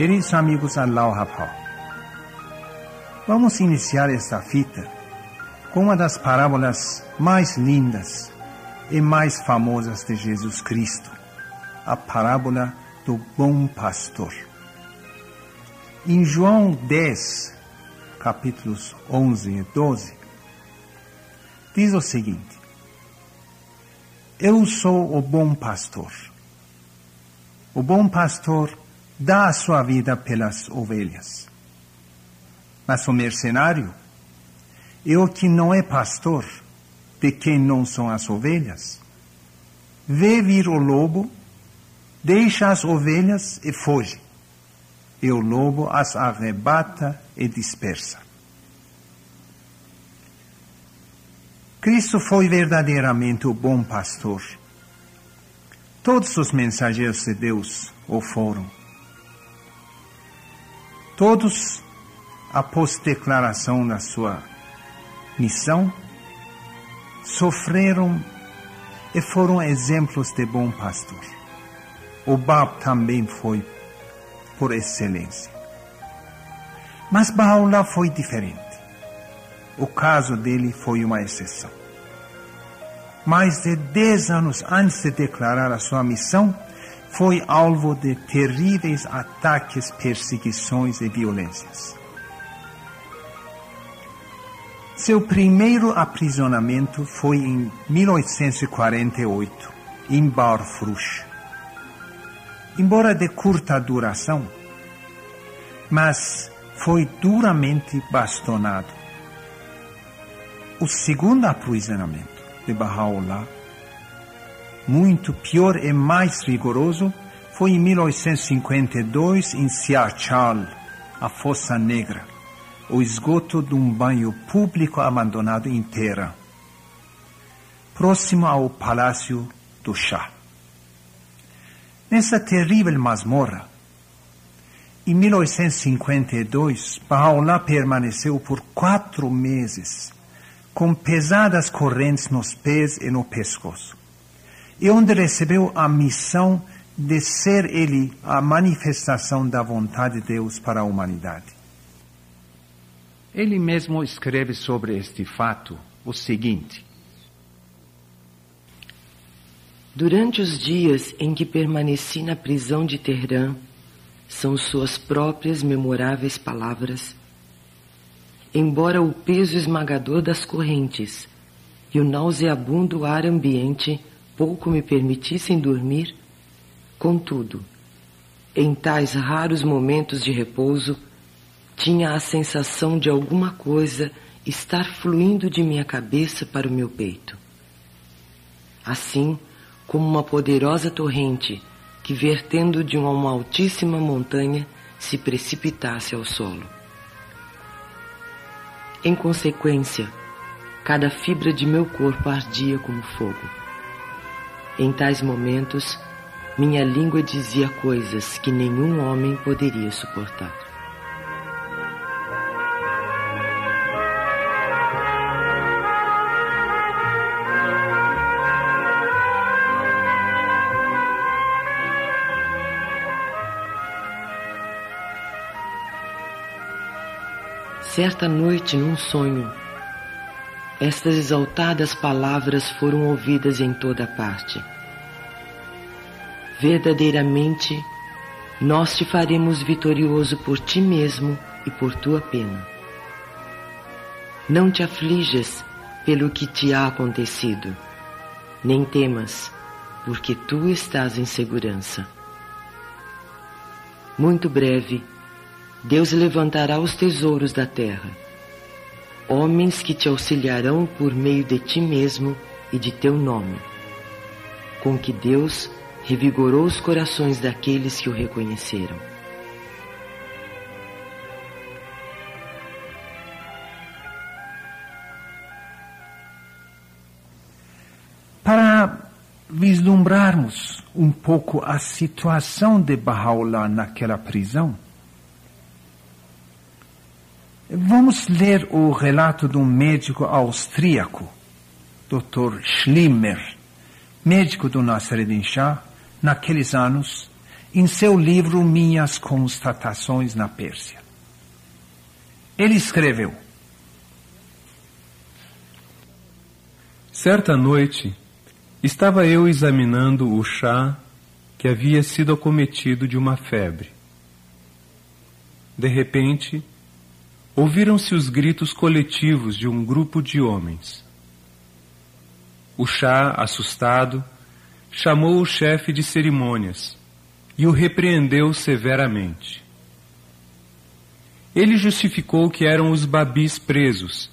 Queridos amigos Aloha Pau, vamos iniciar esta fita com uma das parábolas mais lindas e mais famosas de Jesus Cristo, a parábola do bom pastor. Em João 10, capítulos 11 e 12, diz o seguinte: Eu sou o bom pastor. O bom pastor dá a sua vida pelas ovelhas. Mas o mercenário é o que não é pastor, de quem não são as ovelhas. Vê vir o lobo, deixa as ovelhas e foge. E o lobo as arrebata e dispersa. Cristo foi verdadeiramente o bom pastor. Todos os mensageiros de Deus o foram. Todos, após declaração da sua missão, sofreram e foram exemplos de bom pastor. O Bab também foi por excelência. Mas Baula foi diferente. O caso dele foi uma exceção. Mais de dez anos antes de declarar a sua missão, foi alvo de terríveis ataques, perseguições e violências. Seu primeiro aprisionamento foi em 1848, em Barfrush. Embora de curta duração, mas foi duramente bastonado. O segundo aprisionamento de Baha'u'llah muito pior e mais rigoroso foi em 1852 em Siachal, a Fossa Negra, o esgoto de um banho público abandonado inteira, próximo ao Palácio do Chá. Nessa terrível masmorra, em 1852, Baha'u'llah permaneceu por quatro meses, com pesadas correntes nos pés e no pescoço e onde recebeu a missão de ser ele a manifestação da vontade de Deus para a humanidade. Ele mesmo escreve sobre este fato o seguinte: Durante os dias em que permaneci na prisão de Teherã, são suas próprias memoráveis palavras. Embora o peso esmagador das correntes e o nauseabundo ar ambiente pouco me permitissem dormir, contudo, em tais raros momentos de repouso, tinha a sensação de alguma coisa estar fluindo de minha cabeça para o meu peito. Assim como uma poderosa torrente que, vertendo de uma altíssima montanha, se precipitasse ao solo. Em consequência, cada fibra de meu corpo ardia como fogo. Em tais momentos, minha língua dizia coisas que nenhum homem poderia suportar. Certa noite, num sonho, estas exaltadas palavras foram ouvidas em toda parte. Verdadeiramente, nós te faremos vitorioso por ti mesmo e por tua pena. Não te aflijas pelo que te há acontecido, nem temas, porque tu estás em segurança. Muito breve, Deus levantará os tesouros da terra homens que te auxiliarão por meio de ti mesmo e de teu nome, com que Deus revigorou os corações daqueles que o reconheceram. Para vislumbrarmos um pouco a situação de Baha'u'llah naquela prisão, Vamos ler o relato de um médico austríaco, Dr. Schlimmer, médico do Nasreddin Shah, naqueles anos em seu livro Minhas Constatações na Pérsia. Ele escreveu: Certa noite, estava eu examinando o chá que havia sido acometido de uma febre. De repente, ouviram-se os gritos coletivos de um grupo de homens. O chá, assustado, chamou o chefe de cerimônias e o repreendeu severamente. Ele justificou que eram os babis presos,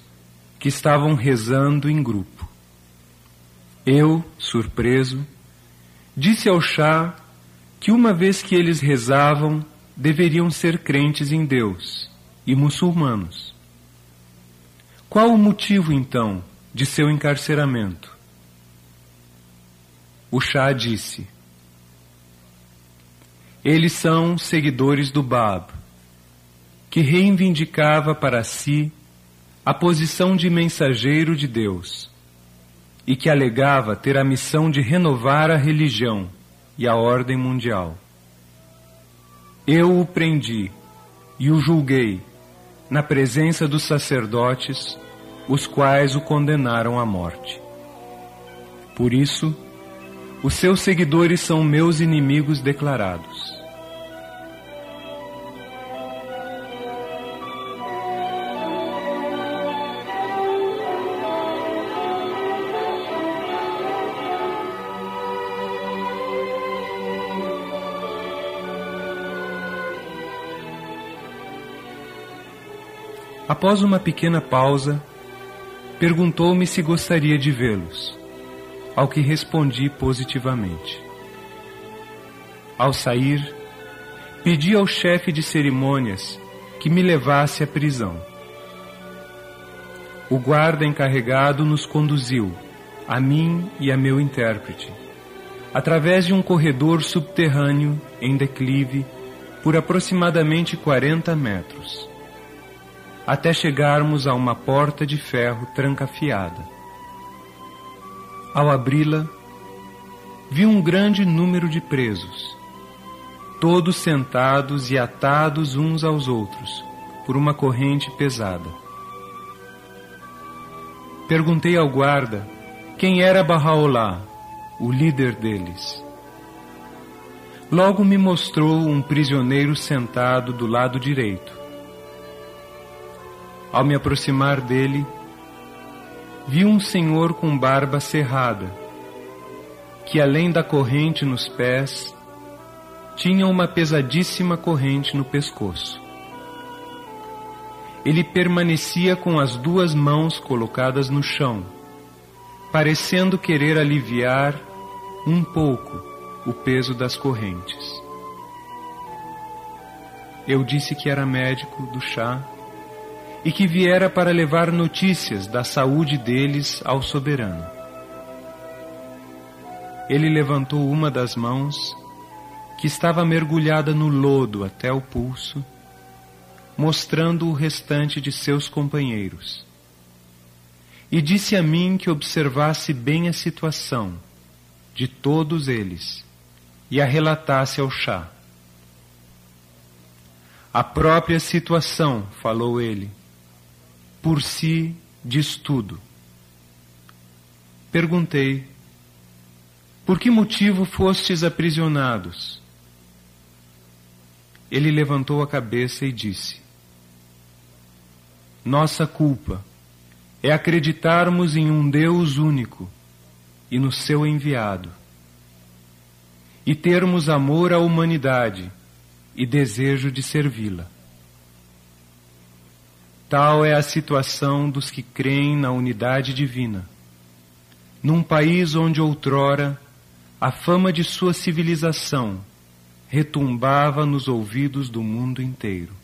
que estavam rezando em grupo. Eu, surpreso, disse ao chá que uma vez que eles rezavam, deveriam ser crentes em Deus e muçulmanos. Qual o motivo, então, de seu encarceramento? O chá disse: Eles são seguidores do Bab, que reivindicava para si a posição de mensageiro de Deus e que alegava ter a missão de renovar a religião e a ordem mundial. Eu o prendi e o julguei na presença dos sacerdotes, os quais o condenaram à morte. Por isso, os seus seguidores são meus inimigos declarados. Após uma pequena pausa, perguntou-me se gostaria de vê-los, ao que respondi positivamente. Ao sair, pedi ao chefe de cerimônias que me levasse à prisão. O guarda encarregado nos conduziu, a mim e a meu intérprete, através de um corredor subterrâneo em declive por aproximadamente 40 metros até chegarmos a uma porta de ferro trancafiada. Ao abri-la, vi um grande número de presos, todos sentados e atados uns aos outros por uma corrente pesada. Perguntei ao guarda quem era Bahá'u'lláh, o líder deles. Logo me mostrou um prisioneiro sentado do lado direito ao me aproximar dele, vi um senhor com barba cerrada, que além da corrente nos pés, tinha uma pesadíssima corrente no pescoço. Ele permanecia com as duas mãos colocadas no chão, parecendo querer aliviar um pouco o peso das correntes. Eu disse que era médico do chá e que viera para levar notícias da saúde deles ao soberano. Ele levantou uma das mãos, que estava mergulhada no lodo até o pulso, mostrando o restante de seus companheiros. E disse a mim que observasse bem a situação de todos eles e a relatasse ao chá. A própria situação, falou ele, por si diz tudo. Perguntei: Por que motivo fostes aprisionados? Ele levantou a cabeça e disse: Nossa culpa é acreditarmos em um Deus único e no seu enviado, e termos amor à humanidade e desejo de servi-la. Tal é a situação dos que creem na unidade divina. Num país onde outrora a fama de sua civilização retumbava nos ouvidos do mundo inteiro.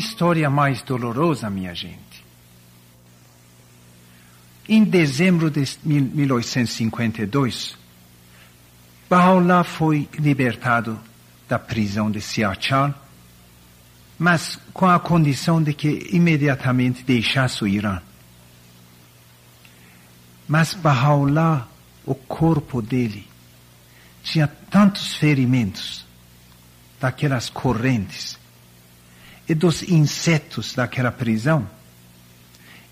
História mais dolorosa, minha gente. Em dezembro de 1852, Baha'u'llah foi libertado da prisão de Siachal, mas com a condição de que imediatamente deixasse o Irã. Mas Baha'u'llah, o corpo dele, tinha tantos ferimentos daquelas correntes e dos insetos daquela prisão,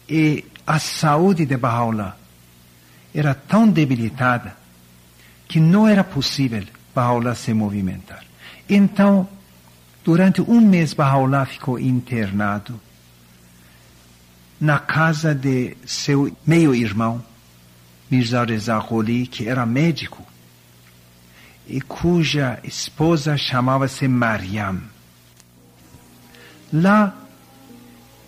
e a saúde de Baha'u'llah era tão debilitada que não era possível Baha'u'llah se movimentar. Então, durante um mês, Baha'u'llah ficou internado na casa de seu meio-irmão, Mirza Reza Gholi, que era médico, e cuja esposa chamava-se Mariam. Lá,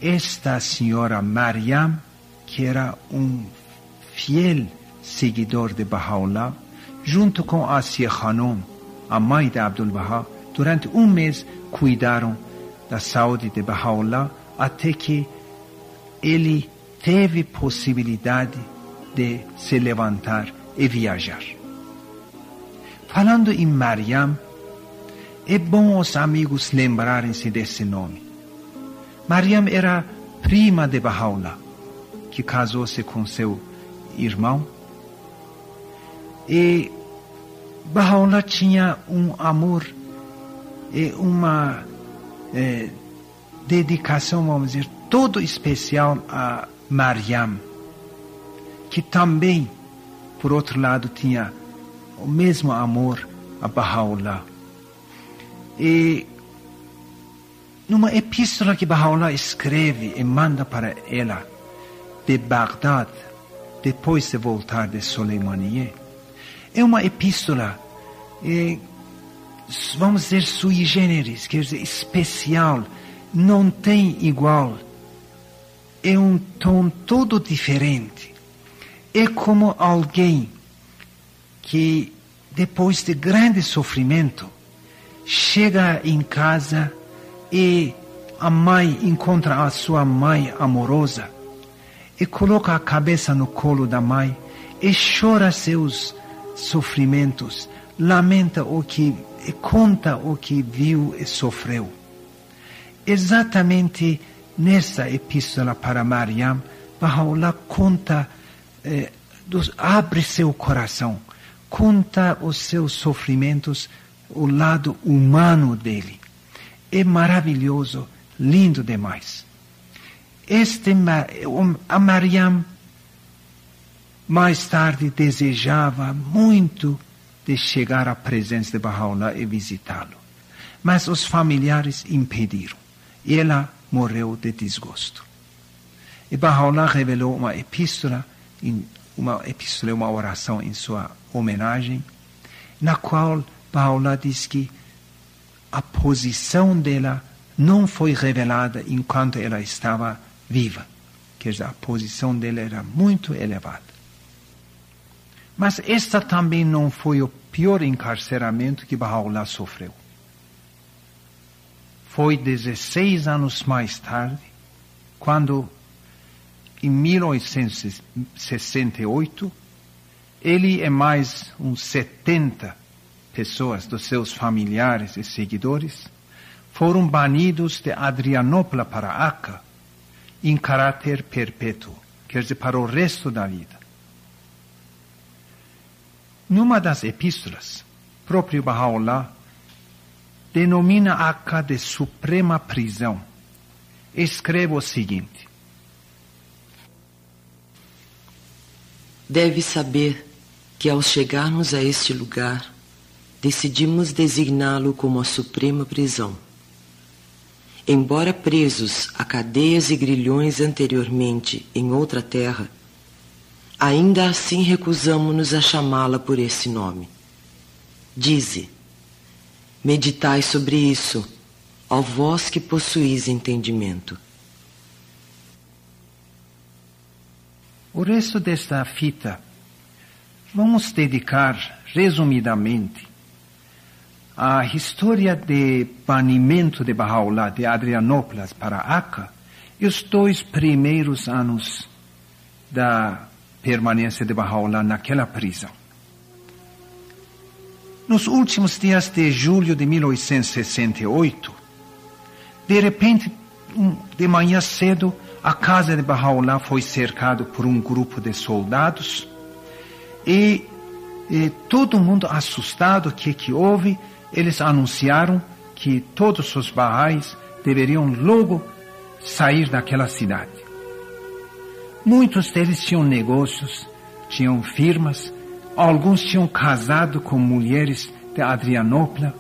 esta senhora Mariam, que era um fiel seguidor de Baha'u'llah, junto com Asiya Khanum, a de Abdul Baha, durante um mês cuidaram da saúde de Baha'u'llah até que ele teve possibilidade de se levantar e viajar. Falando em Mariam, é bom os amigos lembrarem-se desse nome. Mariam era prima de Baha'u'llah, que casou-se com seu irmão. E Baha'u'llah tinha um amor e uma é, dedicação, vamos dizer, todo especial a Mariam, que também, por outro lado, tinha o mesmo amor a Baha'u'llah. E numa epístola que Baha'u'llah escreve e manda para ela de Bagdad, depois de voltar de Soleimaniye, é uma epístola, é, vamos dizer, sui generis, quer dizer, especial, não tem igual. É um tom todo diferente. É como alguém que depois de grande sofrimento chega em casa e a mãe encontra a sua mãe amorosa e coloca a cabeça no colo da mãe e chora seus sofrimentos, lamenta o que e conta o que viu e sofreu. Exatamente nessa epístola para Mariam, Baha'u'llah conta, eh, abre seu coração conta os seus sofrimentos, o lado humano dele. É maravilhoso, lindo demais. Este, a Mariam, mais tarde, desejava muito de chegar à presença de Baha'u'llah e visitá-lo. Mas os familiares impediram. E ela morreu de desgosto. E Baha'u'llah revelou uma epístola, uma epístola, uma oração em sua homenagem, na qual Paula diz que a posição dela não foi revelada enquanto ela estava viva. Quer dizer, a posição dela era muito elevada. Mas esta também não foi o pior encarceramento que Baha'u'llah sofreu. Foi 16 anos mais tarde, quando, em 1868, ele e mais uns 70 pessoas dos seus familiares e seguidores foram banidos de Adrianópolis para Acre em caráter perpétuo, quer dizer, para o resto da vida. Numa das epístolas, próprio Baha'u'llah denomina Acre de suprema prisão. Escreve o seguinte: Deve saber que ao chegarmos a este lugar, decidimos designá-lo como a suprema prisão. Embora presos a cadeias e grilhões anteriormente em outra terra, ainda assim recusamo-nos a chamá-la por esse nome. Dize, meditai sobre isso, ó vós que possuís entendimento. O resto desta fita Vamos dedicar, resumidamente, a história de banimento de Bahá'u'lláh de Adrianópolis para Acre e os dois primeiros anos da permanência de Bahá'u'lláh naquela prisão. Nos últimos dias de julho de 1868, de repente, de manhã cedo, a casa de Bahá'u'lláh foi cercada por um grupo de soldados e, e todo mundo assustado, o que que houve? Eles anunciaram que todos os Bahá'ís deveriam logo sair daquela cidade. Muitos deles tinham negócios, tinham firmas, Alguns tinham casado com mulheres de Adrianópolis,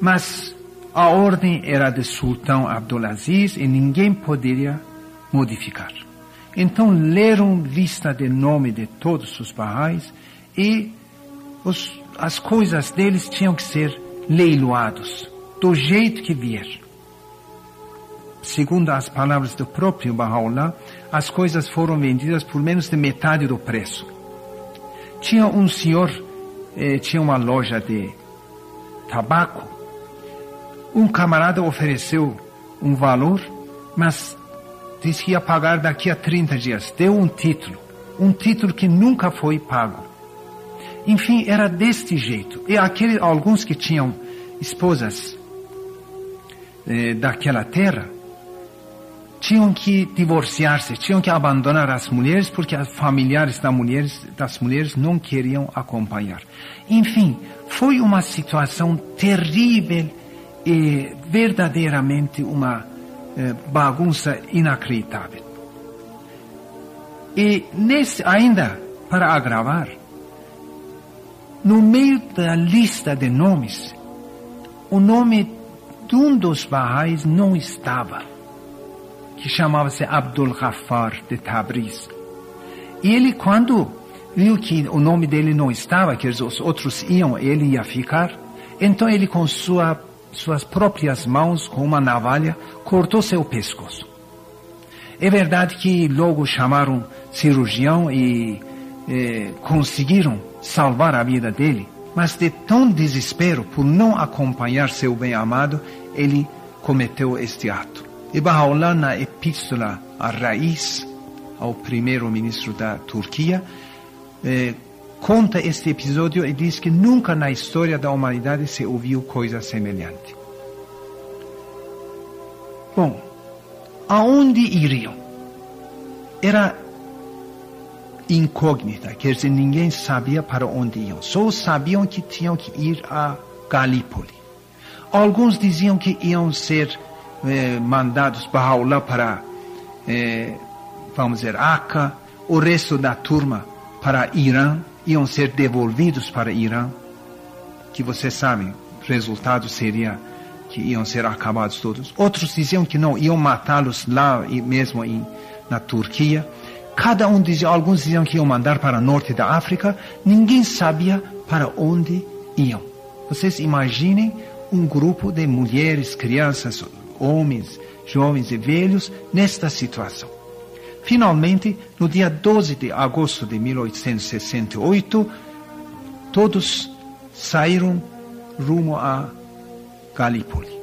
mas a ordem era de Sultão Abdulaziz e ninguém poderia modificar. Então leram lista de nome de todos os barrais e os, as coisas deles tinham que ser leiloados do jeito que vier. Segundo as palavras do próprio Bahá'u'lláh, as coisas foram vendidas por menos de metade do preço. Tinha um senhor, eh, tinha uma loja de tabaco. Um camarada ofereceu um valor, mas disse que ia pagar daqui a 30 dias. Deu um título, um título que nunca foi pago. Enfim, era deste jeito. E aqueles, alguns que tinham esposas eh, daquela terra, tinham que divorciar-se, tinham que abandonar as mulheres porque os familiares das mulheres, das mulheres não queriam acompanhar. Enfim, foi uma situação terrível e verdadeiramente uma eh, bagunça inacreditável. E nesse, ainda para agravar, no meio da lista de nomes, o nome de um dos barrais não estava que chamava-se Abdul Ghaffar de Tabriz. E ele, quando viu que o nome dele não estava, que os outros iam, ele ia ficar, então ele com sua, suas próprias mãos, com uma navalha, cortou seu pescoço. É verdade que logo chamaram cirurgião e eh, conseguiram salvar a vida dele, mas de tão desespero por não acompanhar seu bem-amado, ele cometeu este ato. E Bahá'u'lláh, na epístola a Raiz, ao primeiro-ministro da Turquia, eh, conta este episódio e diz que nunca na história da humanidade se ouviu coisa semelhante. Bom, aonde iriam? Era incógnita, quer dizer, ninguém sabia para onde iam. Só sabiam que tinham que ir a Galípoli. Alguns diziam que iam ser eh, mandados Bahá'u'lláh para, eh, vamos dizer, Aca, o resto da turma para Irã, iam ser devolvidos para Irã, que vocês sabem, o resultado seria que iam ser acabados todos. Outros diziam que não, iam matá-los lá mesmo em, na Turquia. Cada um dizia, alguns diziam que iam mandar para o norte da África. Ninguém sabia para onde iam. Vocês imaginem um grupo de mulheres, crianças, homens, jovens e velhos nesta situação. Finalmente, no dia 12 de agosto de 1868, todos saíram rumo a Galípoli.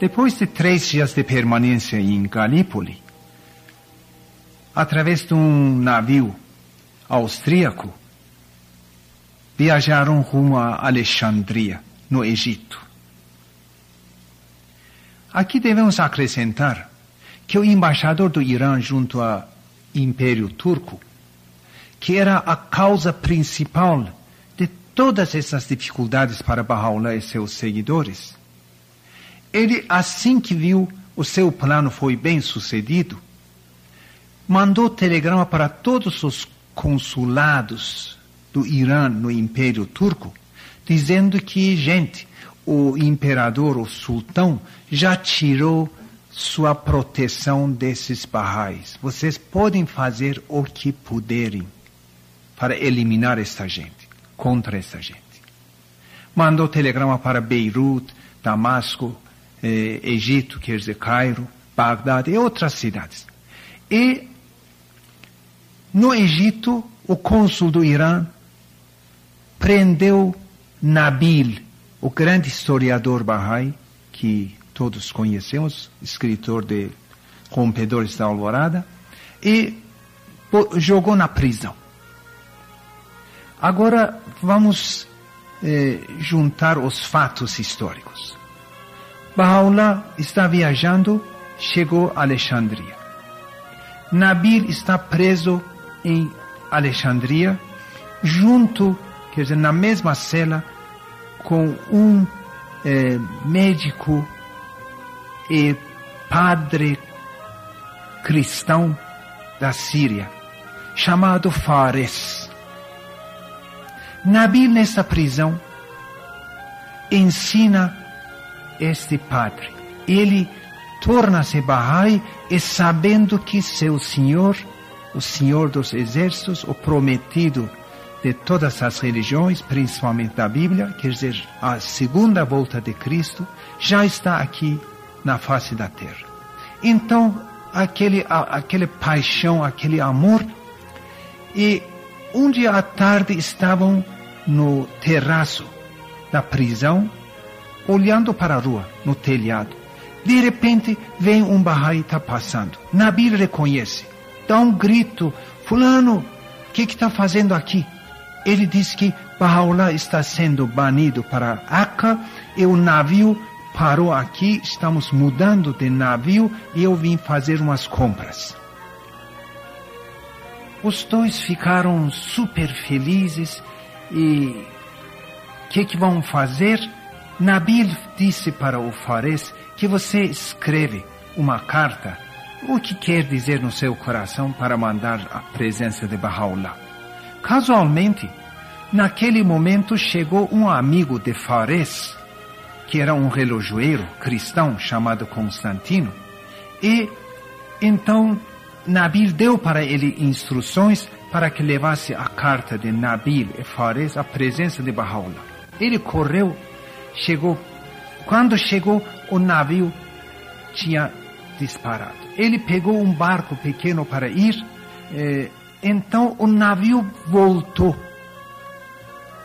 Depois de três dias de permanência em Galípoli, através de um navio austríaco, viajaram rumo a Alexandria, no Egito. Aqui devemos acrescentar que o embaixador do Irã junto ao Império Turco, que era a causa principal de todas essas dificuldades para Bahá'u'lláh e seus seguidores, ele, assim que viu o seu plano foi bem sucedido, mandou telegrama para todos os consulados do Irã no Império Turco, dizendo que, gente, o imperador, o sultão, já tirou sua proteção desses barrais. Vocês podem fazer o que puderem para eliminar esta gente, contra esta gente. Mandou telegrama para Beirute, Damasco, eh, Egito, quer dizer, Cairo, Bagdá e outras cidades. E no Egito, o cônsul do Irã prendeu Nabil, o grande historiador Bahá'í, que todos conhecemos, escritor de Rompedores da Alvorada, e jogou na prisão. Agora vamos eh, juntar os fatos históricos. Baha'u'llah está viajando, chegou a Alexandria. Nabil está preso em Alexandria, junto, quer dizer, na mesma cela, com um eh, médico e padre cristão da Síria, chamado Fares. Nabil, nessa prisão, ensina este padre. Ele torna-se Bahá'í e sabendo que seu Senhor, o Senhor dos Exércitos, o prometido de todas as religiões, principalmente da Bíblia, quer dizer, a segunda volta de Cristo, já está aqui na face da terra. Então, aquele, aquele paixão, aquele amor, e um dia à tarde estavam no terraço da prisão, olhando para a rua, no telhado. De repente, vem um Bahá'í passando. Nabil reconhece, dá um grito, fulano, o que está fazendo aqui? Ele diz que Baha'u'llah está sendo banido para Acre e o navio parou aqui, estamos mudando de navio e eu vim fazer umas compras. Os dois ficaram super felizes e o que, que vão fazer? Nabil disse para o Fares que você escreve uma carta, o que quer dizer no seu coração para mandar a presença de Baha'u'llah. Casualmente, naquele momento chegou um amigo de Fares, que era um relojoeiro cristão chamado Constantino, e então Nabil deu para ele instruções para que levasse a carta de Nabil e Fares à presença de Baha'u'llah. Ele correu, chegou. Quando chegou, o navio tinha disparado. Ele pegou um barco pequeno para ir, eh, então o navio voltou.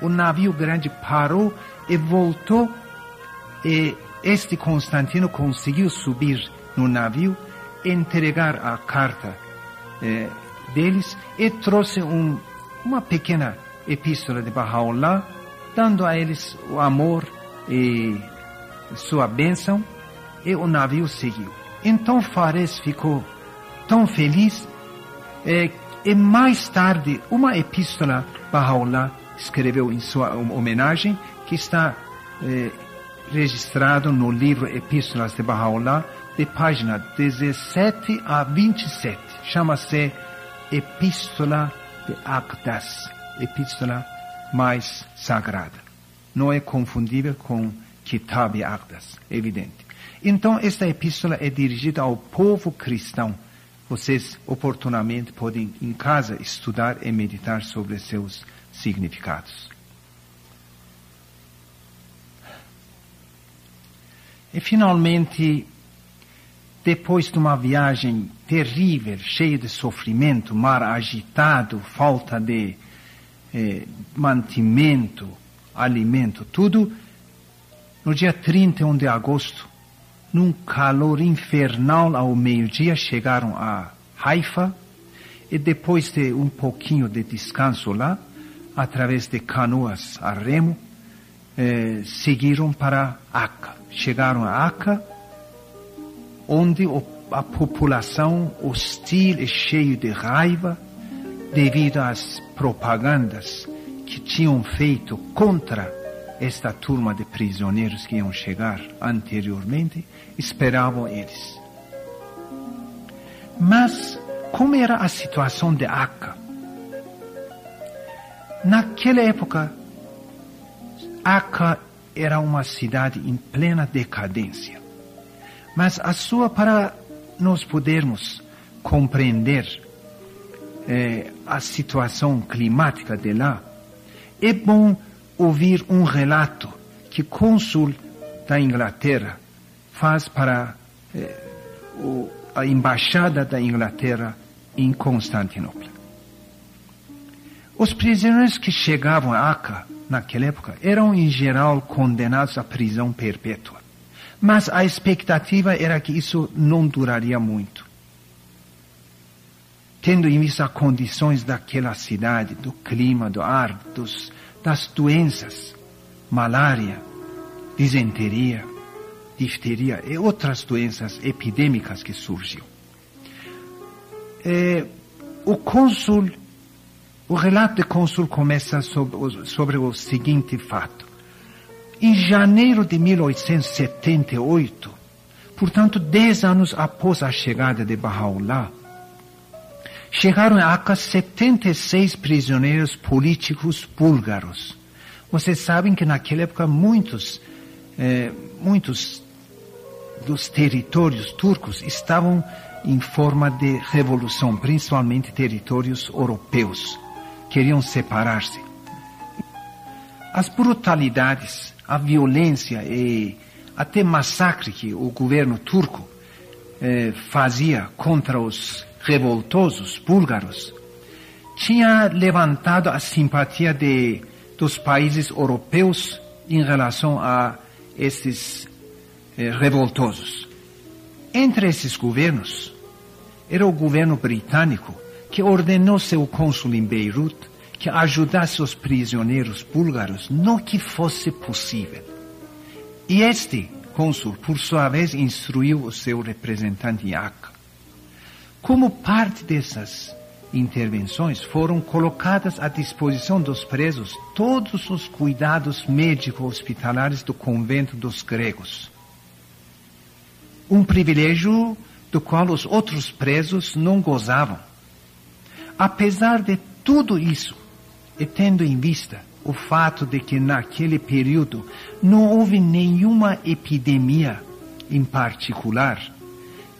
O navio grande parou e voltou, e este Constantino conseguiu subir no navio, entregar a carta eh, deles e trouxe um, uma pequena epístola de Baha'u'llah, dando a eles o amor e sua bênção, e o navio seguiu. Então Fares ficou tão feliz eh, e mais tarde uma epístola Baha'u'llah escreveu em sua homenagem que está eh, registrado no livro Epístolas de Baha'u'llah de página 17 a 27. Chama-se Epístola de Aqdas, Epístola mais sagrada. Não é confundível com Kitab e evidente. Então, esta epístola é dirigida ao povo cristão. Vocês oportunamente podem em casa estudar e meditar sobre seus significados. E finalmente, depois de uma viagem terrível, cheia de sofrimento, mar agitado, falta de eh, mantimento, alimento, tudo, no dia 31 de agosto, num calor infernal ao meio-dia, chegaram a Haifa e depois de um pouquinho de descanso lá, através de canoas a remo, eh, seguiram para Aca. Chegaram a Aca, onde a população hostil e cheia de raiva, devido às propagandas que tinham feito contra esta turma de prisioneiros que iam chegar anteriormente, esperavam eles. Mas, como era a situação de Aca? Naquela época, Aca era uma cidade em plena decadência. Mas a sua, para nós podermos compreender eh, a situação climática de lá, é bom ouvir um relato que cônsul da Inglaterra faz para eh, o, a embaixada da Inglaterra em Constantinopla. Os prisioneiros que chegavam a Aca naquela época eram em geral condenados à prisão perpétua. Mas a expectativa era que isso não duraria muito. Tendo em vista as condições daquela cidade, do clima, do ar, dos, das doenças, malária, disenteria, difteria e outras doenças epidêmicas que surgiam. É, o cônsul, o relato do cônsul começa sobre, sobre o seguinte fato. Em janeiro de 1878, portanto, dez anos após a chegada de Baha'u'llah, chegaram a Aca 76 prisioneiros políticos búlgaros. Vocês sabem que naquela época muitos, eh, muitos dos territórios turcos estavam em forma de revolução, principalmente territórios europeus. Queriam separar-se. As brutalidades a violência e até massacre que o governo turco eh, fazia contra os revoltosos búlgaros tinha levantado a simpatia de, dos países europeus em relação a esses eh, revoltosos. Entre esses governos, era o governo britânico que ordenou seu cônsul em Beirut que ajudasse os prisioneiros búlgaros no que fosse possível. E este cônsul, por sua vez, instruiu o seu representante em Acre. Como parte dessas intervenções, foram colocadas à disposição dos presos todos os cuidados médico-hospitalares do convento dos gregos. Um privilégio do qual os outros presos não gozavam. Apesar de tudo isso, e tendo em vista o fato de que naquele período não houve nenhuma epidemia em particular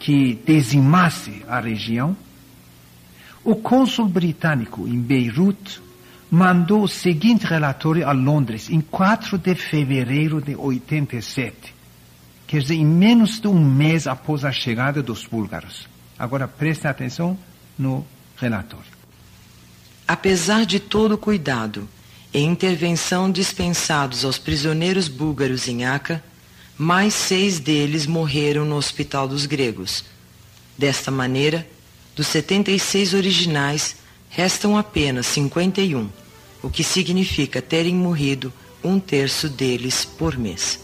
que dizimasse a região, o cônsul britânico em Beirut mandou o seguinte relatório a Londres em 4 de fevereiro de 87, quer dizer, em menos de um mês após a chegada dos búlgaros. Agora preste atenção no relatório. Apesar de todo o cuidado e intervenção dispensados aos prisioneiros búlgaros em Aca, mais seis deles morreram no Hospital dos Gregos. Desta maneira, dos 76 originais, restam apenas 51, o que significa terem morrido um terço deles por mês.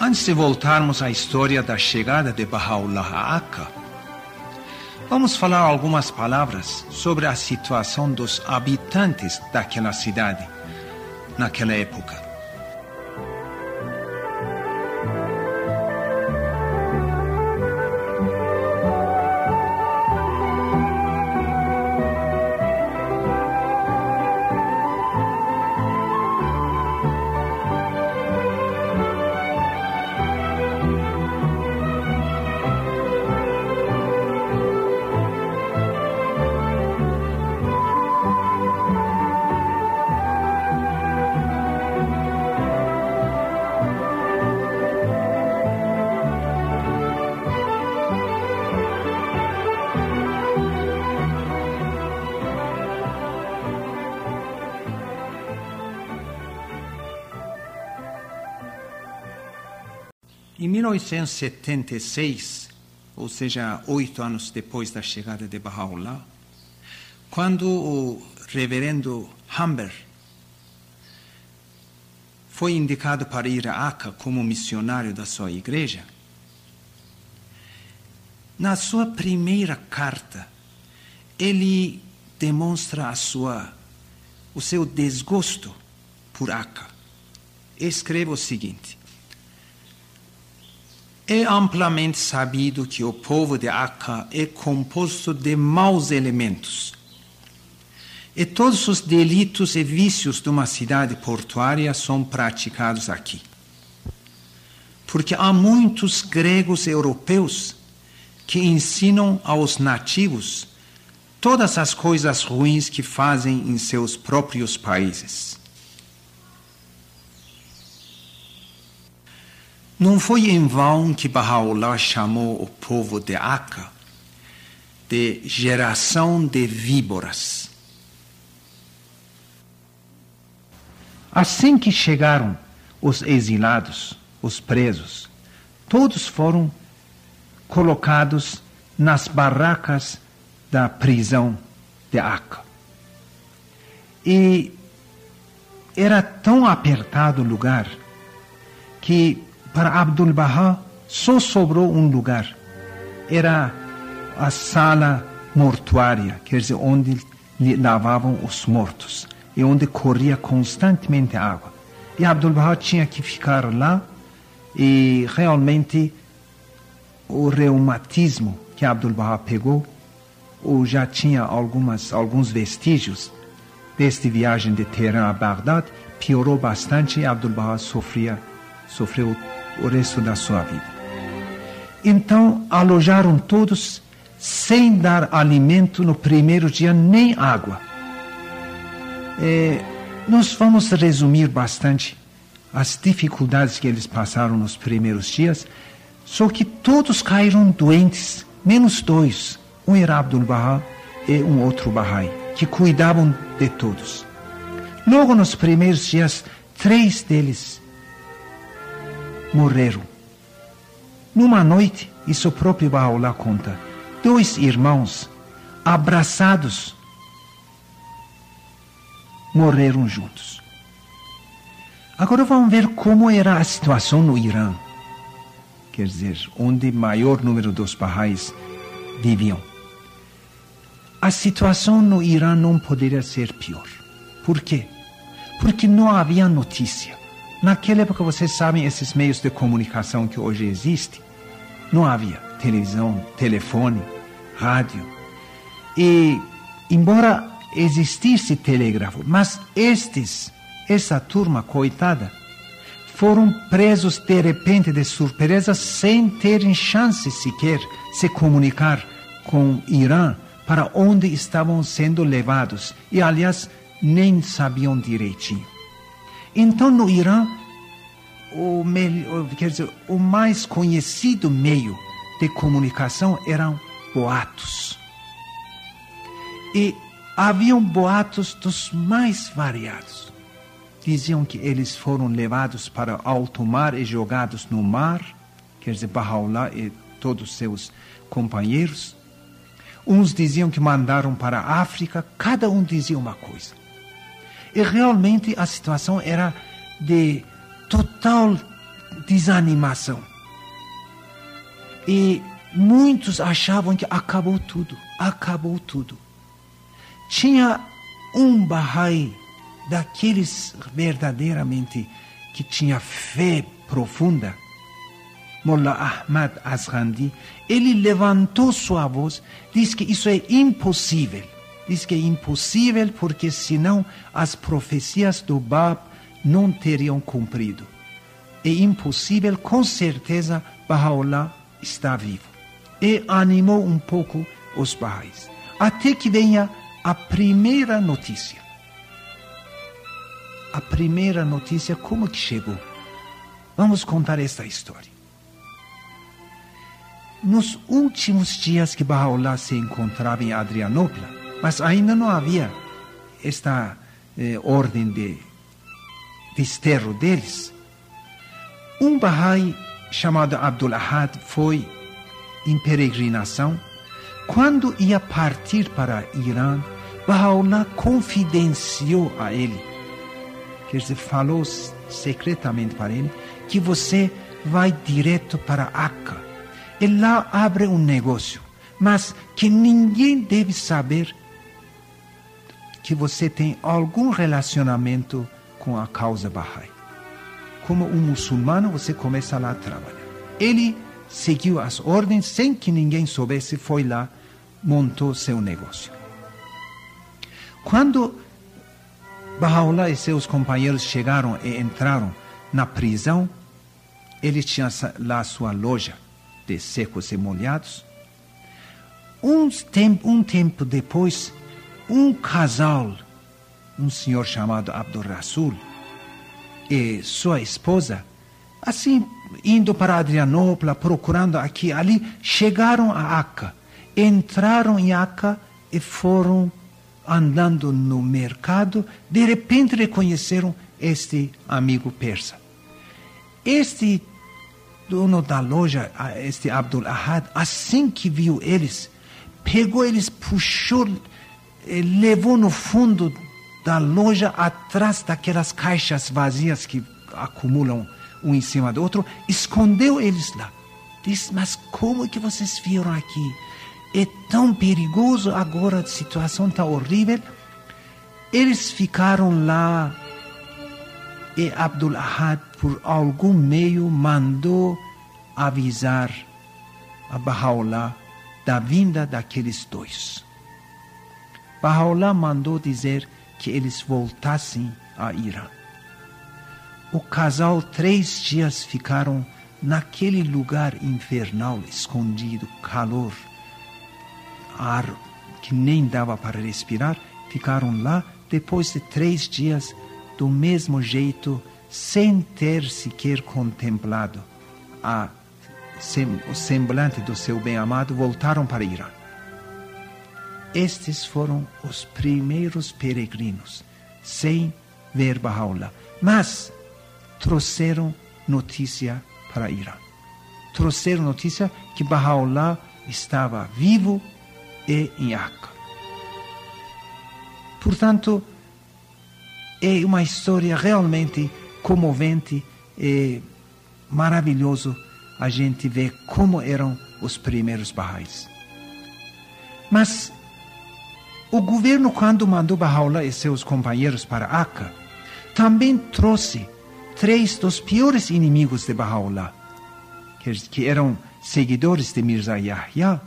Antes de voltarmos à história da chegada de Baha'u'llah a vamos falar algumas palavras sobre a situação dos habitantes daquela cidade naquela época. 1976, ou seja, oito anos depois da chegada de Baha'u'llah, quando o reverendo Humber foi indicado para ir a Aca como missionário da sua igreja, na sua primeira carta, ele demonstra a sua, o seu desgosto por Aca. Escreve o seguinte: é amplamente sabido que o povo de Acre é composto de maus elementos. E todos os delitos e vícios de uma cidade portuária são praticados aqui. Porque há muitos gregos europeus que ensinam aos nativos todas as coisas ruins que fazem em seus próprios países. Não foi em vão que Baha'u'llah chamou o povo de Akka de geração de víboras. Assim que chegaram os exilados, os presos, todos foram colocados nas barracas da prisão de Akka. E era tão apertado o lugar que para Abdul Baha só sobrou um lugar. Era a sala mortuária, quer dizer, onde lavavam os mortos e onde corria constantemente água. E Abdul Baha tinha que ficar lá e realmente o reumatismo que Abdul Baha pegou, ou já tinha algumas, alguns vestígios desta viagem de Teherã a Bagdad, piorou bastante e Abdul Baha sofria, sofreu o resto da sua vida. Então alojaram todos sem dar alimento no primeiro dia, nem água. É, nós vamos resumir bastante as dificuldades que eles passaram nos primeiros dias, só que todos caíram doentes, menos dois. Um era Abdul Baha e um outro Bahá'í, que cuidavam de todos. Logo nos primeiros dias, três deles morreram. Numa noite, isso próprio Baha'u'llah conta, dois irmãos abraçados morreram juntos. Agora vamos ver como era a situação no Irã, quer dizer, onde maior número dos Bahá'ís viviam. A situação no Irã não poderia ser pior. Por quê? Porque não havia notícia. Naquela época, vocês sabem, esses meios de comunicação que hoje existem, não havia televisão, telefone, rádio. E, embora existisse telégrafo, mas estes, essa turma coitada, foram presos de repente, de surpresa, sem terem chance sequer se comunicar com Irã para onde estavam sendo levados. E, aliás, nem sabiam direitinho. Então, no Irã, o, melhor, quer dizer, o mais conhecido meio de comunicação eram boatos. E haviam boatos dos mais variados. Diziam que eles foram levados para alto mar e jogados no mar, quer dizer, Baha'u'llah e todos seus companheiros. Uns diziam que mandaram para a África, cada um dizia uma coisa. E realmente a situação era de total desanimação. E muitos achavam que acabou tudo, acabou tudo. Tinha um Bahá'í daqueles verdadeiramente que tinha fé profunda, Mullah Ahmad Azrandi, ele levantou sua voz, disse que isso é impossível. Diz que é impossível porque senão as profecias do Bab não teriam cumprido. É impossível, com certeza, Baha'u'llah está vivo. E animou um pouco os Baha'is. Até que venha a primeira notícia. A primeira notícia, como que chegou? Vamos contar esta história. Nos últimos dias que Baha'u'llah se encontrava em Adrianópolis, mas ainda não havia esta eh, ordem de desterro deles. Um Bahá'í chamado Abdul Ahad foi em peregrinação. Quando ia partir para Irã, Baha'u'llah confidenciou a ele, quer dizer, falou secretamente para ele, que você vai direto para Akka. E lá abre um negócio, mas que ninguém deve saber que você tem algum relacionamento com a causa Bahá'í. Como um muçulmano, você começa lá a trabalhar. Ele seguiu as ordens sem que ninguém soubesse, foi lá, montou seu negócio. Quando Baha'u'llah e seus companheiros chegaram e entraram na prisão, ele tinha lá sua loja de secos e molhados. Um tempo, um tempo depois, um casal, um senhor chamado Abdul Rasul, e sua esposa, assim, indo para Adrianópolis, procurando aqui e ali, chegaram a Aca, entraram em Aca e foram andando no mercado, de repente reconheceram este amigo persa. Este dono da loja, este Abdul Ahad, assim que viu eles, pegou eles, puxou, levou no fundo da loja, atrás daquelas caixas vazias que acumulam um em cima do outro, escondeu eles lá. Diz, mas como que vocês viram aqui? É tão perigoso agora, a situação está horrível. Eles ficaram lá e Abdul Ahad, por algum meio, mandou avisar a Bahá'u'lláh da vinda daqueles dois. Bahá'u'lláh mandou dizer que eles voltassem a Irã. O casal três dias ficaram naquele lugar infernal, escondido, calor, ar que nem dava para respirar, ficaram lá depois de três dias do mesmo jeito, sem ter sequer contemplado a, o semblante do seu bem-amado, voltaram para Irã. Estes foram os primeiros peregrinos, sem ver Bahá'u'lláh, mas trouxeram notícia para Irã. Trouxeram notícia que Bahá'u'lláh estava vivo e em Aca. Portanto, é uma história realmente comovente e maravilhoso a gente ver como eram os primeiros Baha'is. Mas o governo, quando mandou Baha'u'llah e seus companheiros para Aca, também trouxe três dos piores inimigos de Baha'u'llah, que eram seguidores de Mirza Yahya.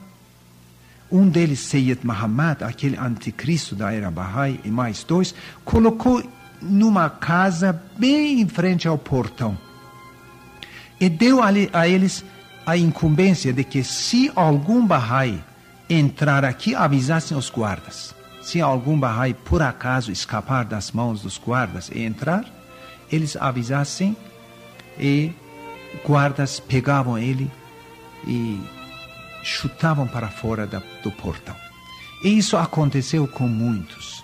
Um deles, Sayyid Muhammad, aquele anticristo da era Bahá'í, e mais dois, colocou numa casa bem em frente ao portão. E deu a eles a incumbência de que se algum Bahá'í entrar aqui, avisassem os guardas. Se algum Bahá'í por acaso escapar das mãos dos guardas e entrar, eles avisassem e guardas pegavam ele e chutavam para fora da, do portão. E isso aconteceu com muitos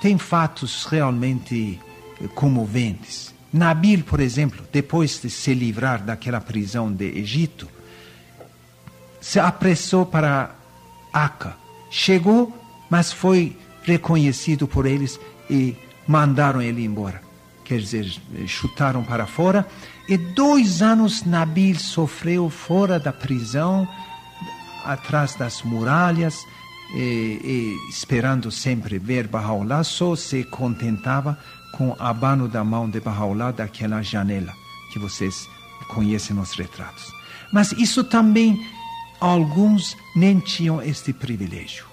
tem fatos realmente eh, comoventes. Nabil, por exemplo, depois de se livrar daquela prisão de Egito, se apressou para Aca. Chegou, mas foi reconhecido por eles e mandaram ele embora. Quer dizer, chutaram para fora. E dois anos Nabil sofreu fora da prisão, atrás das muralhas e, e, esperando sempre ver Bahá'u'lláh, só se contentava com o abano da mão de Bahá'u'lláh daquela janela que vocês conhecem nos retratos. Mas isso também, alguns nem tinham este privilégio.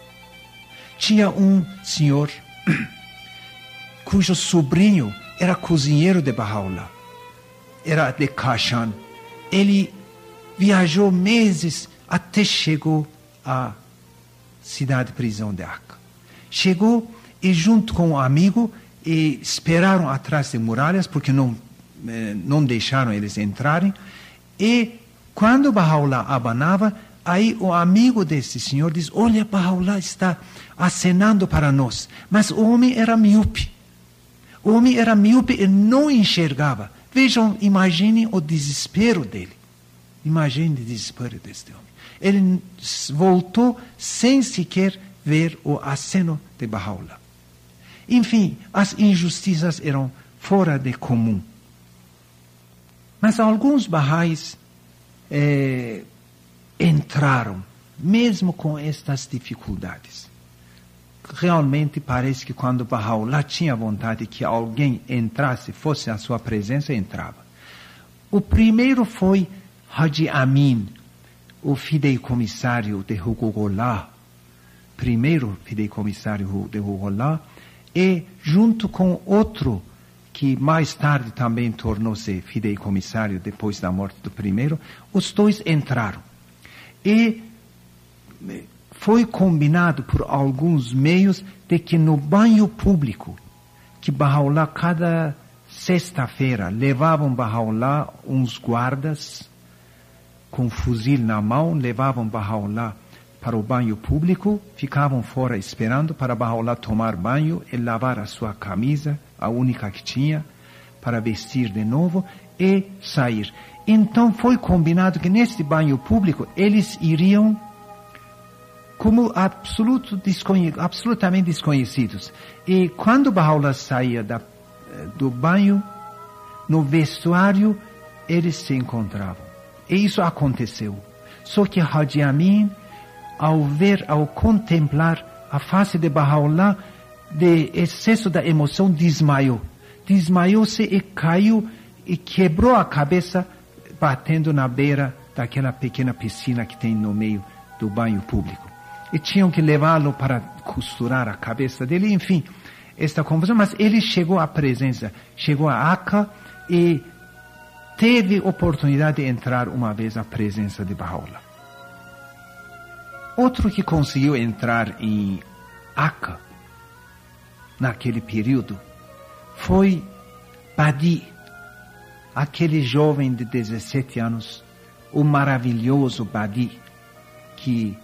Tinha um senhor cujo sobrinho era cozinheiro de Bahá'u'lláh, era de Kashan. Ele viajou meses até chegou a cidade prisão de Aca. Chegou e junto com um amigo e esperaram atrás de muralhas porque não eh, não deixaram eles entrarem e quando Bahá'u'lláh abanava aí o amigo desse senhor diz olha Bahá'u'lláh está acenando para nós. Mas o homem era míope. O homem era míope e não enxergava. Vejam imaginem o desespero dele. Imaginem o desespero deste homem. Ele voltou sem sequer ver o aceno de Bahá'u'lláh. Enfim, as injustiças eram fora de comum. Mas alguns Bahá'ís eh, entraram, mesmo com estas dificuldades. Realmente parece que quando Bahá'u'lláh tinha vontade que alguém entrasse, fosse a sua presença, entrava. O primeiro foi Haji Amin, o fideicomissário de Hugugolá, primeiro fideicomissário de Hugugolá, e junto com outro que mais tarde também tornou-se fideicomissário depois da morte do primeiro, os dois entraram. E foi combinado por alguns meios de que no banho público, que Bahá'u'lláh cada sexta-feira levavam Bahá'u'lláh uns guardas com fuzil na mão, levavam Bahá'u'lláh para o banho público, ficavam fora esperando para Bahá'u'lláh tomar banho e lavar a sua camisa, a única que tinha, para vestir de novo e sair. Então foi combinado que neste banho público eles iriam como absoluto desconhe absolutamente desconhecidos. E quando Bahá'u'lláh saía da, do banho, no vestuário, eles se encontravam. E isso aconteceu. Só que Haji Amin, ao ver, ao contemplar a face de Bahá'u'lláh, de excesso da emoção, desmaiou. Desmaiou-se e caiu e quebrou a cabeça batendo na beira daquela pequena piscina que tem no meio do banho público. E tinham que levá-lo para costurar a cabeça dele, enfim, esta confusão. Mas ele chegou à presença, chegou a Aca e teve oportunidade de entrar uma vez à presença de Bahá'u'lláh. Outro que conseguiu entrar em Aca naquele período foi Badi, aquele jovem de 17 anos, o maravilhoso Badi, que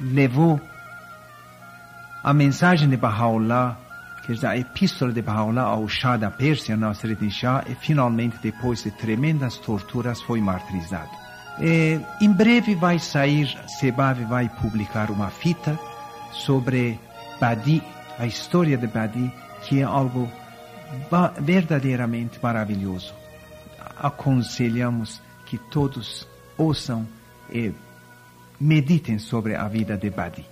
levou a mensagem de Bahá'u'lláh, quer dizer, a epístola de Bahá'u'lláh ao Shah da Pérsia, Nasreddin Shah, e finalmente, depois de tremendas torturas, foi martirizado. E, em breve vai sair, Sebab vai publicar uma fita sobre Badi, a história de Badi, que é algo verdadeiramente maravilhoso. Aconselhamos que todos ouçam e meditem sobre a vida de Badi.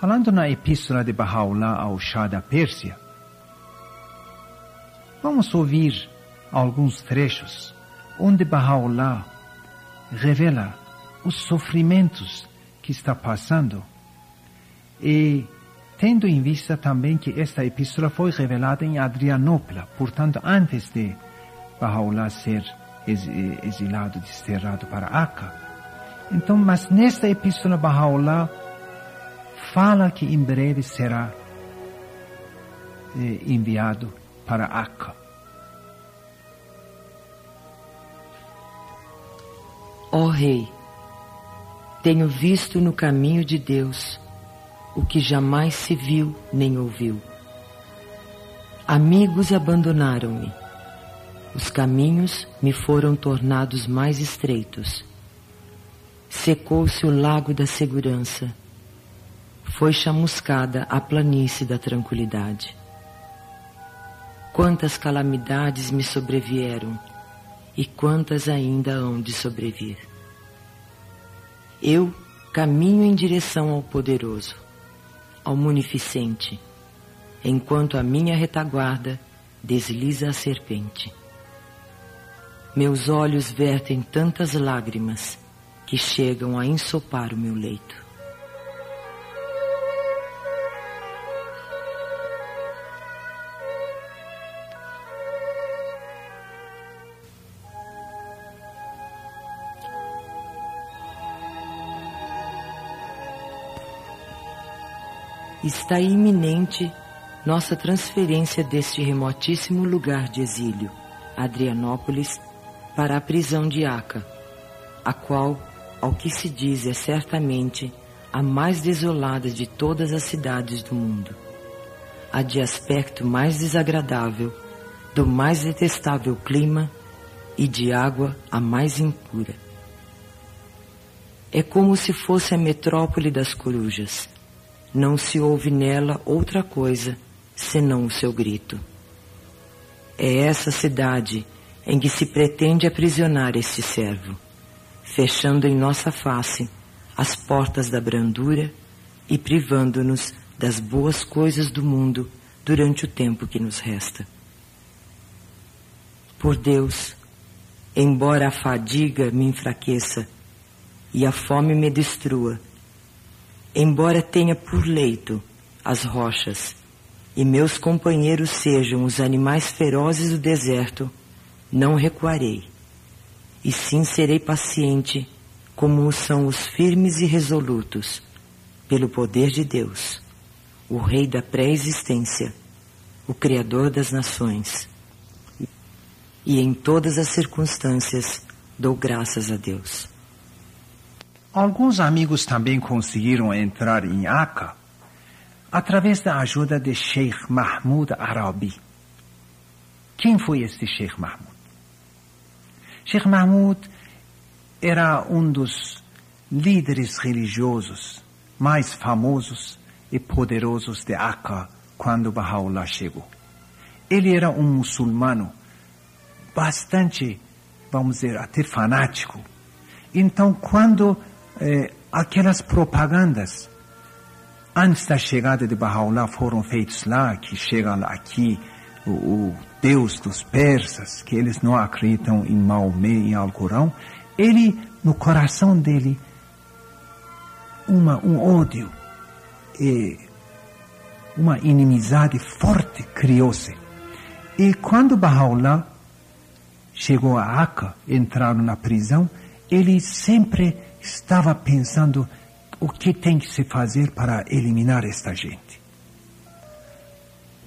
Falando na epístola de Bahá'u'lláh ao Shah da Pérsia, vamos ouvir alguns trechos onde Bahá'u'lláh revela os sofrimentos que está passando e tendo em vista também que esta epístola foi revelada em Adrianópolis, portanto antes de Bahá'u'lláh ser exilado, desterrado para Aca. Então, mas nesta epístola Bahá'u'lláh fala que em breve será eh, enviado para Aca. Ó oh, Rei, tenho visto no caminho de Deus o que jamais se viu nem ouviu. Amigos abandonaram-me os caminhos me foram tornados mais estreitos. Secou-se o lago da segurança. Foi chamuscada a planície da tranquilidade. Quantas calamidades me sobrevieram e quantas ainda hão de sobrevir. Eu caminho em direção ao poderoso, ao munificente, enquanto a minha retaguarda desliza a serpente. Meus olhos vertem tantas lágrimas que chegam a ensopar o meu leito. Está iminente nossa transferência deste remotíssimo lugar de exílio, Adrianópolis, para a prisão de Aca, a qual, ao que se diz, é certamente a mais desolada de todas as cidades do mundo, a de aspecto mais desagradável, do mais detestável clima e de água a mais impura. É como se fosse a metrópole das corujas. Não se ouve nela outra coisa senão o seu grito. É essa cidade em que se pretende aprisionar este servo, fechando em nossa face as portas da brandura e privando-nos das boas coisas do mundo durante o tempo que nos resta. Por Deus, embora a fadiga me enfraqueça e a fome me destrua, embora tenha por leito as rochas e meus companheiros sejam os animais ferozes do deserto, não recuarei, e sim serei paciente como são os firmes e resolutos, pelo poder de Deus, o Rei da pré-existência, o Criador das nações. E em todas as circunstâncias dou graças a Deus. Alguns amigos também conseguiram entrar em Aca através da ajuda de Sheikh Mahmoud Arabi. Quem foi este Sheikh Mahmoud? Sheikh Mahmoud era um dos líderes religiosos mais famosos e poderosos de Aca quando Baha'u'llah chegou. Ele era um muçulmano bastante, vamos dizer, até fanático. Então, quando eh, aquelas propagandas antes da chegada de Baha'u'llah foram feitos lá, que chega aqui o, o, Deus dos persas, que eles não acreditam em Maomé, em Alcorão, ele, no coração dele, uma, um ódio e uma inimizade forte criou-se. E quando Baha'u'llah chegou a Aca, entraram na prisão, ele sempre estava pensando o que tem que se fazer para eliminar esta gente.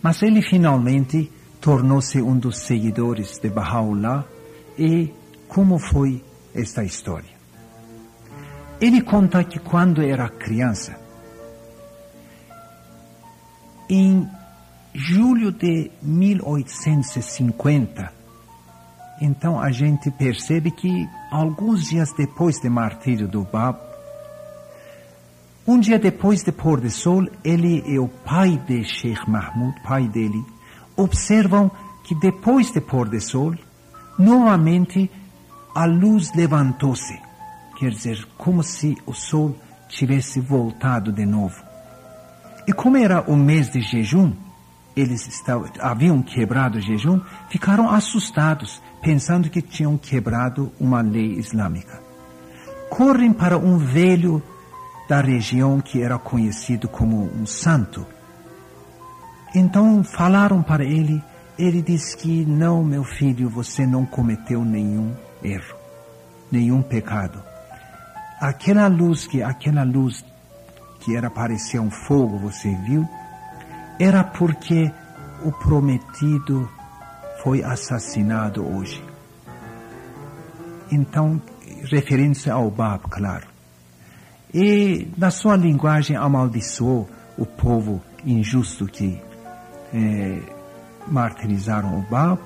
Mas ele finalmente tornou-se um dos seguidores de Baha'u'llah e como foi esta história? Ele conta que quando era criança, em julho de 1850, então a gente percebe que alguns dias depois do martírio do Bab, um dia depois de pôr do sol, ele e o pai de Sheikh Mahmoud, pai dele, observam que depois de pôr do sol, novamente a luz levantou-se quer dizer, como se o sol tivesse voltado de novo. E como era o mês de jejum, eles estavam, haviam quebrado o jejum, ficaram assustados, pensando que tinham quebrado uma lei islâmica. Correm para um velho da região que era conhecido como um santo. Então falaram para ele, ele disse que não, meu filho, você não cometeu nenhum erro, nenhum pecado aquela luz que aquela luz que era parecia um fogo, você viu? Era porque o prometido foi assassinado hoje. Então, referência ao Bab, claro. E, na sua linguagem, amaldiçoou o povo injusto que é, martirizaram o Bab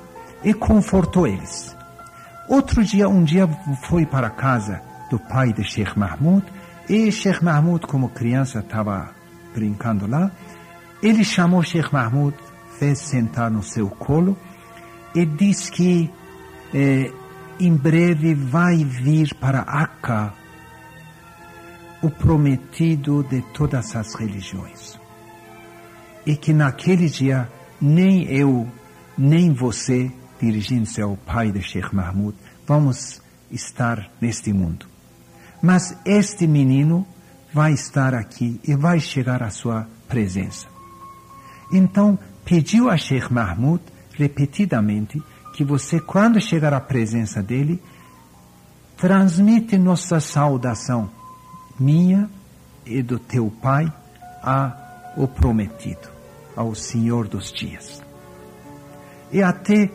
e confortou eles. Outro dia, um dia foi para casa do pai de Sheikh Mahmoud. E Sheikh Mahmoud, como criança, estava brincando lá. Ele chamou Sheikh Mahmoud, fez sentar no seu colo e disse que eh, em breve vai vir para Akka o prometido de todas as religiões. E que naquele dia nem eu, nem você, dirigindo-se ao pai de Sheikh Mahmoud, vamos estar neste mundo. Mas este menino vai estar aqui e vai chegar à sua presença. Então, pediu a Sheikh Mahmoud repetidamente que você, quando chegar à presença dele, transmite nossa saudação, minha e do teu pai, ao prometido, ao Senhor dos dias. E até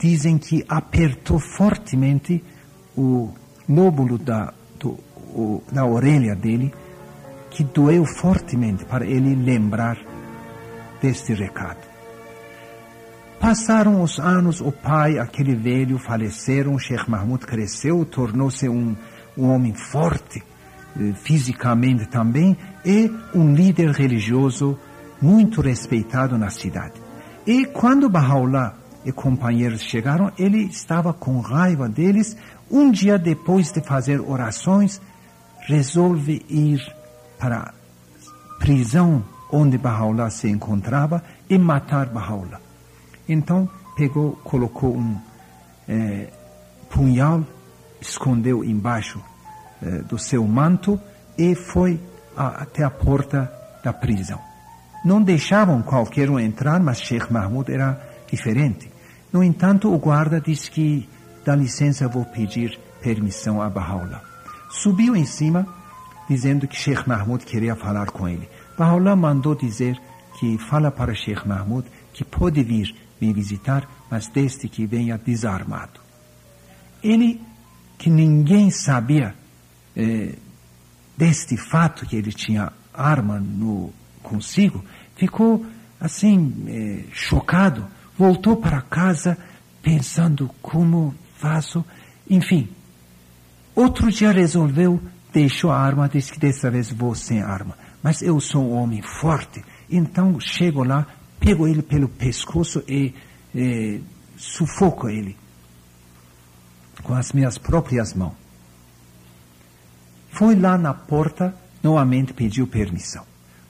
dizem que apertou fortemente o lóbulo da, do, o, da orelha dele, que doeu fortemente para ele lembrar deste recado. Passaram os anos, o pai, aquele velho, faleceram, Sheikh Mahmoud cresceu, tornou-se um, um homem forte, eh, fisicamente também, e um líder religioso muito respeitado na cidade. E quando Baha'u'llah e companheiros chegaram, ele estava com raiva deles, um dia depois de fazer orações, resolve ir para a prisão onde Baha'u'llah se encontrava e matar Baha'u'llah. Então pegou, colocou um é, punhal, escondeu embaixo é, do seu manto e foi a, até a porta da prisão. Não deixavam qualquer um entrar, mas Sheikh Mahmoud era diferente. No entanto, o guarda disse que dá licença, vou pedir permissão a Bahá'u'lláh. Subiu em cima, dizendo que Sheikh Mahmud queria falar com ele. Bahá'u'lláh mandou dizer que fala para Sheikh Mahmud que pode vir me visitar, mas desde que venha desarmado. Ele, que ninguém sabia eh, deste fato que ele tinha arma no consigo, ficou assim eh, chocado, voltou para casa pensando como faço, enfim. Outro dia resolveu, deixou a arma, disse que dessa vez vou sem arma. Mas eu sou um homem forte, então chego lá, pego ele pelo pescoço e eh, sufoco ele com as minhas próprias mãos. Foi lá na porta, novamente pediu permissão.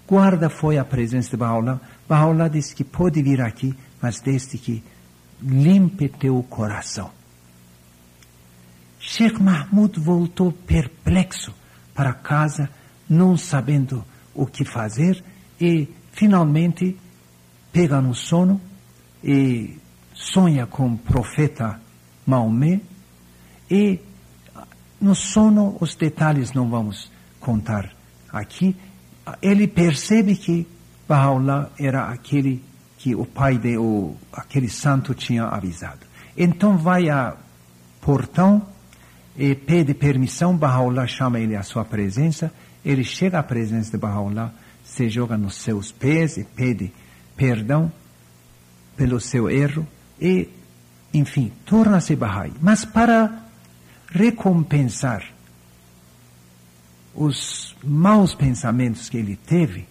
Guarda foi à presença de Bahá'u'lláh. Bahá'u'lláh disse que pode vir aqui, mas desde que limpe teu coração. Sheikh Mahmud voltou perplexo para casa, não sabendo o que fazer, e finalmente pega no sono e sonha com o profeta Maomé, e no sono os detalhes não vamos contar aqui, ele percebe que Bahá'u'lláh era aquele que o pai de o, aquele santo tinha avisado. Então vai a portão e pede permissão, Bahá'u'lláh chama ele à sua presença, ele chega à presença de Bahá'u'lláh, se joga nos seus pés e pede perdão pelo seu erro e, enfim, torna-se Bahá'í. Mas para recompensar os maus pensamentos que ele teve,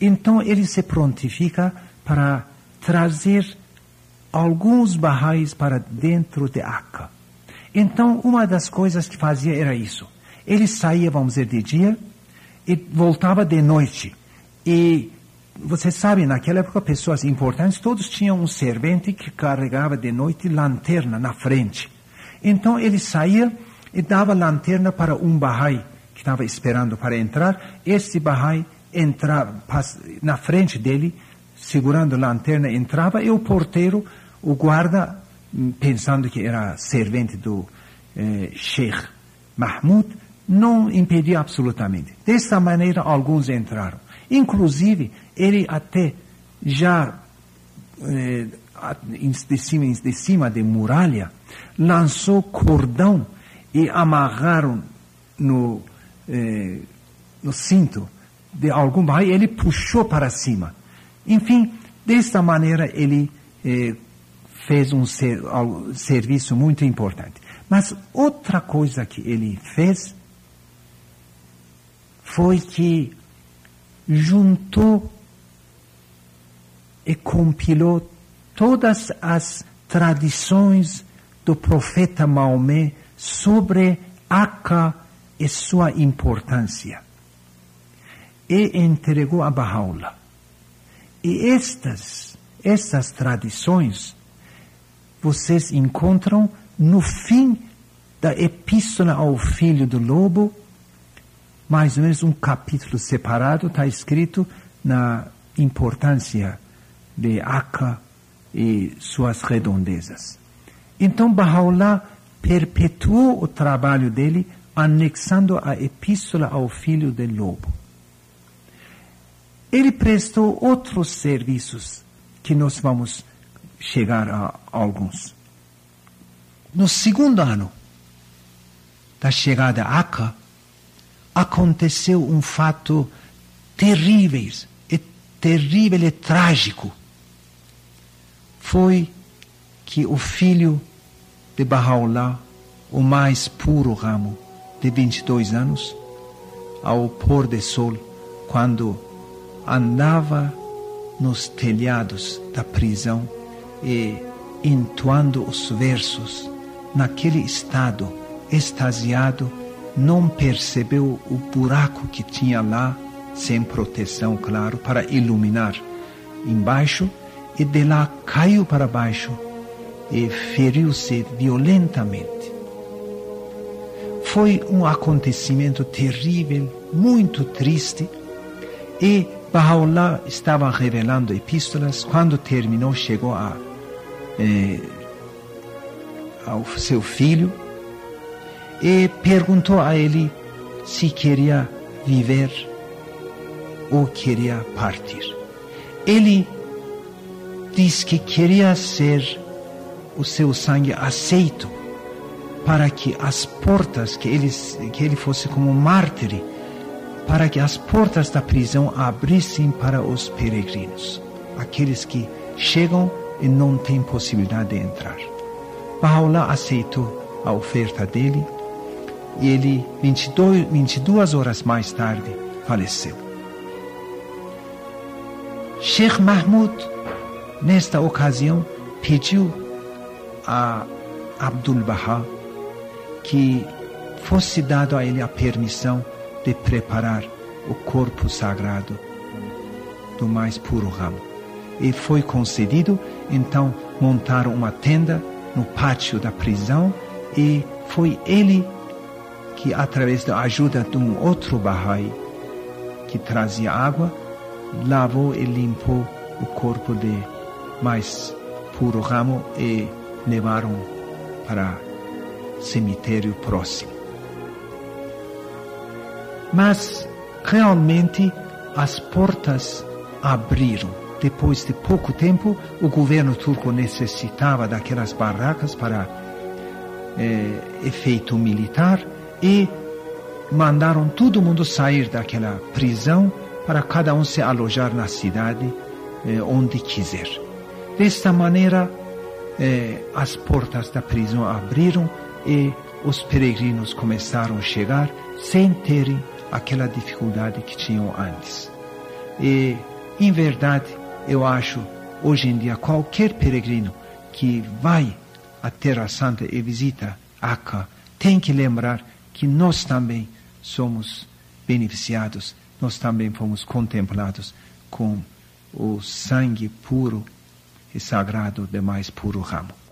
então ele se prontifica para trazer alguns barrais para dentro de Akka. Então, uma das coisas que fazia era isso. Ele saía, vamos dizer, de dia e voltava de noite. E você sabe, naquela época, pessoas importantes, todos tinham um servente que carregava de noite lanterna na frente. Então ele saía e dava lanterna para um Bahá'í que estava esperando para entrar. Esse Bahá'í entrava na frente dele, segurando a lanterna, entrava e o porteiro, o guarda, pensando que era servente do eh, Sheikh Mahmoud, não impedia absolutamente. Dessa maneira, alguns entraram. Inclusive, ele até já eh, de, cima, de cima de muralha, lançou cordão e amarraram no, eh, no cinto de algum bairro, ele puxou para cima. Enfim, desta maneira ele eh, fez um ser, um serviço muito importante. Mas outra coisa que ele fez foi que juntou e compilou todas as tradições do profeta Maomé sobre Akka e sua importância. E entregou a Bahá'u'lláh. E estas, estas tradições, vocês encontram no fim da Epístola ao Filho do Lobo, mais ou menos um capítulo separado, está escrito na importância de Akka e suas redondezas. Então Bahá'u'lláh perpetuou o trabalho dele anexando a epístola ao filho do lobo. Ele prestou outros serviços que nós vamos chegar a alguns. No segundo ano da chegada a Aca, aconteceu um fato terrível, e terrível e trágico. Foi que o filho de Bahá'u'lláh, o mais puro ramo, de 22 anos, ao pôr do sol, quando andava nos telhados da prisão e entoando os versos, naquele estado extasiado, não percebeu o buraco que tinha lá, sem proteção, claro, para iluminar embaixo, e de lá caiu para baixo e feriu-se violentamente. Foi um acontecimento terrível, muito triste, e Bahá'u'lláh estava revelando epístolas. Quando terminou, chegou a, eh, ao seu filho e perguntou a ele se queria viver ou queria partir. Ele diz que queria ser o seu sangue aceito para que as portas, que ele, que ele fosse como mártir, para que as portas da prisão abrissem para os peregrinos, aqueles que chegam e não têm possibilidade de entrar. Bahá'u'lláh aceitou a oferta dele e ele, 22, 22 horas mais tarde, faleceu. Sheikh Mahmud, nesta ocasião, pediu a Abdul Baha que fosse dado a ele a permissão de preparar o corpo sagrado do mais puro ramo. E foi concedido, então montaram uma tenda no pátio da prisão e foi ele que, através da ajuda de um outro Bahá'í que trazia água, lavou e limpou o corpo de mais puro ramo e levaram para cemitério próximo. Mas realmente as portas abriram. Depois de pouco tempo, o governo turco necessitava daquelas barracas para eh, efeito militar e mandaram todo mundo sair daquela prisão para cada um se alojar na cidade eh, onde quiser. Desta maneira, eh, as portas da prisão abriram e os peregrinos começaram a chegar sem terem aquela dificuldade que tinham antes. E, em verdade, eu acho, hoje em dia, qualquer peregrino que vai à Terra Santa e visita Acre tem que lembrar que nós também somos beneficiados, nós também fomos contemplados com o sangue puro e sagrado do mais puro ramo.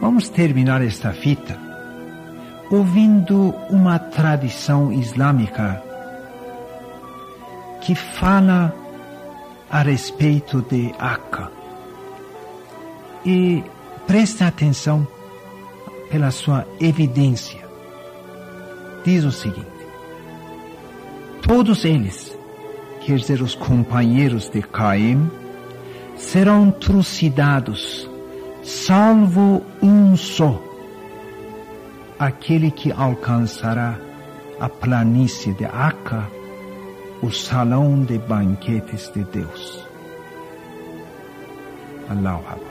Vamos terminar esta fita ouvindo uma tradição islâmica que fala a respeito de Akka. E preste atenção pela sua evidência. Diz o seguinte: Todos eles, quer dizer, os companheiros de Caim, serão trucidados salvo um só, aquele que alcançará a planície de Aca, o salão de banquetes de Deus. Allahu.